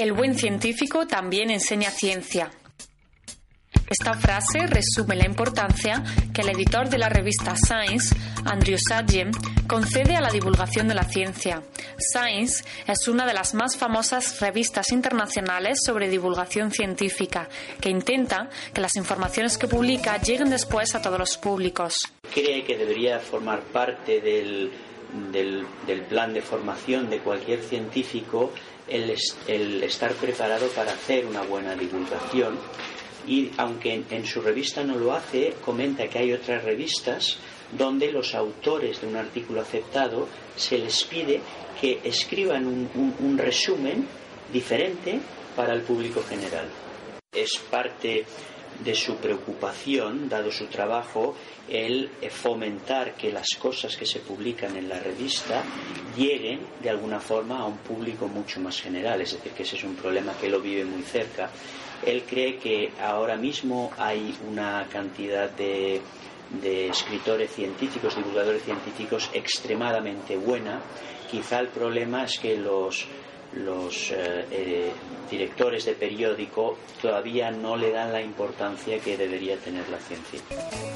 El buen científico también enseña ciencia. Esta frase resume la importancia que el editor de la revista Science, Andrew Sagen, concede a la divulgación de la ciencia. Science es una de las más famosas revistas internacionales sobre divulgación científica, que intenta que las informaciones que publica lleguen después a todos los públicos. Cree que debería formar parte del, del, plan de formación de cualquier científico el, estar preparado para hacer una buena divulgación y aunque en, su revista no lo hace, comenta que hay otras revistas donde los autores de un artículo aceptado se les pide que escriban un, resumen diferente para el público general. Es parte de su preocupación, dado su trabajo, el fomentar que las cosas que se publican en la revista lleguen de alguna forma a un público mucho más general. Es decir, que ese es un problema que lo vive muy cerca él cree que ahora mismo hay una cantidad de, escritores científicos, divulgadores científicos extremadamente buena. Quizá el problema es que los, los eh, eh, directores de periódico todavía no le dan la importancia que debería tener la ciencia.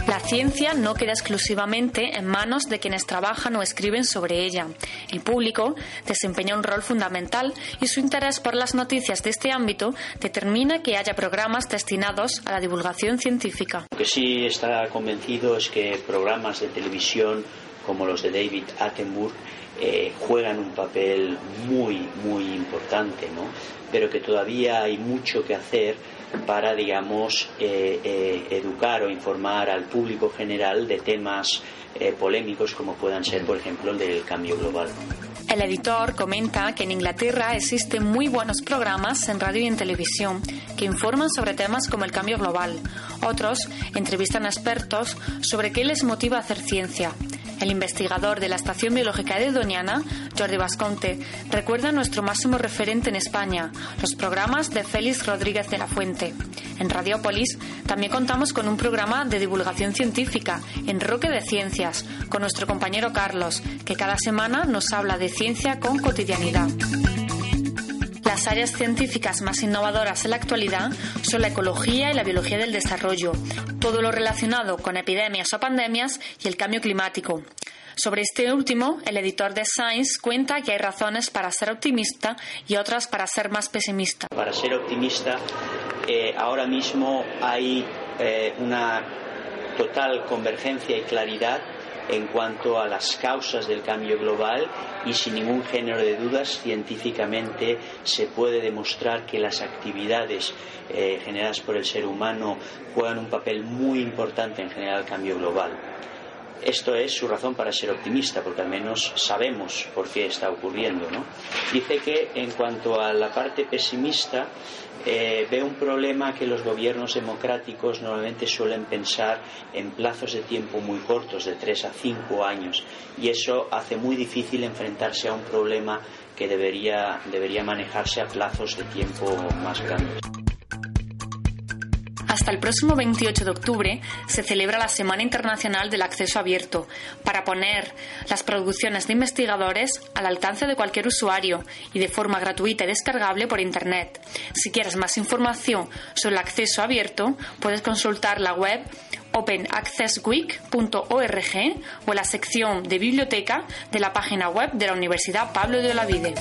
La ciencia no queda exclusivamente en manos de quienes trabajan o escriben sobre ella. El público desempeña un rol fundamental y su interés por las noticias de este ámbito determina que haya programas destinados a la divulgación científica. Lo que sí está convencido es que programas de televisión como los de David Attenborough eh, juegan un papel muy, muy importante, ¿no? pero que todavía hay mucho que hacer para, digamos, eh, eh, educar o informar al público general de temas polémicos como puedan ser, por ejemplo, el del cambio global. El editor comenta que en Inglaterra existen muy buenos programas en radio y en televisión que informan sobre temas como el cambio global. Otros entrevistan a expertos sobre qué les motiva a hacer ciencia. El investigador de la Estación Biológica de Doñana, Jordi Vasconte, recuerda nuestro máximo referente en España, los programas de Félix Rodríguez de la Fuente. En Radiópolis también contamos con un programa de divulgación científica, en Roque de Ciencias, con nuestro compañero Carlos, que cada semana nos habla de ciencia con cotidianidad. Las áreas científicas más innovadoras en la actualidad son la ecología y la biología del desarrollo, todo lo relacionado con epidemias o pandemias y el cambio climático. Sobre este último, el editor de Science cuenta que hay razones para ser optimista y otras para ser más pesimista. Para ser optimista, eh, ahora mismo hay eh, una total convergencia y claridad en cuanto a las causas del cambio global y sin ningún género de dudas científicamente se puede demostrar que las actividades eh, generadas por el ser humano juegan un papel muy importante en generar el cambio global. Esto es su razón para ser optimista, porque al menos sabemos por qué está ocurriendo. ¿no? Dice que en cuanto a la parte pesimista, eh, ve un problema que los gobiernos democráticos normalmente suelen pensar en plazos de tiempo muy cortos, de tres a cinco años, y eso hace muy difícil enfrentarse a un problema que debería, debería manejarse a plazos de tiempo más grandes. Hasta el próximo 28 de octubre se celebra la Semana Internacional del Acceso Abierto para poner las producciones de investigadores al alcance de cualquier usuario y de forma gratuita y descargable por Internet. Si quieres más información sobre el acceso abierto, puedes consultar la web openaccessweek.org o la sección de biblioteca de la página web de la Universidad Pablo de Olavide.